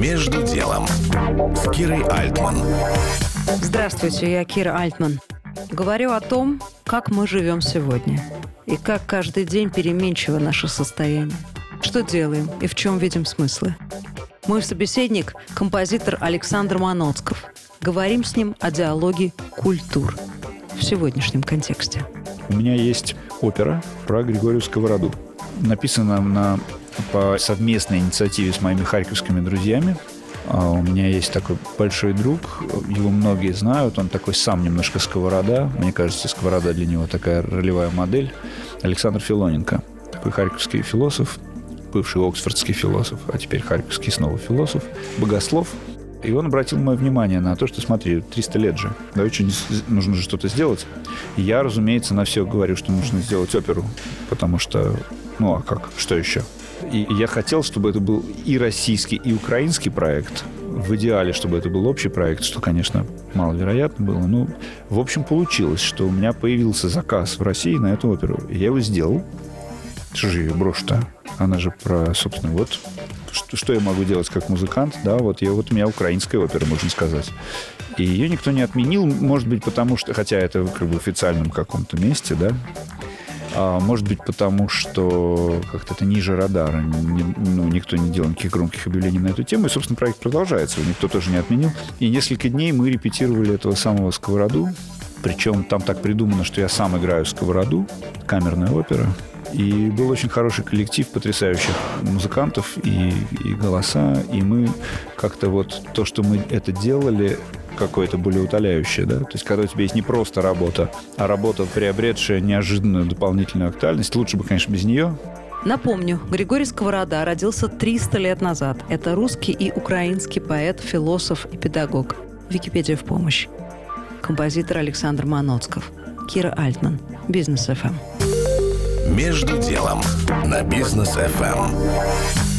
Между делом с Кирой Альтман. Здравствуйте, я Кира Альтман. Говорю о том, как мы живем сегодня и как каждый день переменчиво наше состояние. Что делаем и в чем видим смыслы. Мой собеседник – композитор Александр Маноцков. Говорим с ним о диалоге культур в сегодняшнем контексте. У меня есть опера про Григорию Сковороду. Написана на по совместной инициативе с моими харьковскими друзьями. А у меня есть такой большой друг, его многие знают, он такой сам немножко сковорода. Мне кажется, сковорода для него такая ролевая модель. Александр Филоненко, такой харьковский философ, бывший оксфордский философ, а теперь харьковский снова философ, богослов. И он обратил мое внимание на то, что, смотри, 300 лет же, да, очень нужно же что-то сделать. И я, разумеется, на все говорю, что нужно сделать оперу, потому что, ну а как, что еще? И я хотел, чтобы это был и российский, и украинский проект. В идеале, чтобы это был общий проект, что, конечно, маловероятно было. Но, в общем, получилось, что у меня появился заказ в России на эту оперу. Я его сделал. Что же ее брошь-то? Она же про, собственно, вот что, что я могу делать как музыкант, да, вот, я, вот у меня украинская опера, можно сказать. И ее никто не отменил, может быть, потому что, хотя это как бы в официальном каком-то месте, да, а, может быть, потому что как-то это ниже радара. Ну, никто не делал никаких громких объявлений на эту тему. И, собственно, проект продолжается. Никто тоже не отменил. И несколько дней мы репетировали этого самого сковороду. Причем там так придумано, что я сам играю сковороду. Камерная опера. И был очень хороший коллектив потрясающих музыкантов и, и голоса. И мы как-то вот то, что мы это делали, какое-то более утоляющее, да? То есть, когда у тебя есть не просто работа, а работа, приобретшая неожиданную дополнительную актуальность, лучше бы, конечно, без нее, Напомню, Григорий Сковорода родился 300 лет назад. Это русский и украинский поэт, философ и педагог. Википедия в помощь. Композитор Александр Маноцков. Кира Альтман. Бизнес ФМ. Между делом на Бизнес ФМ.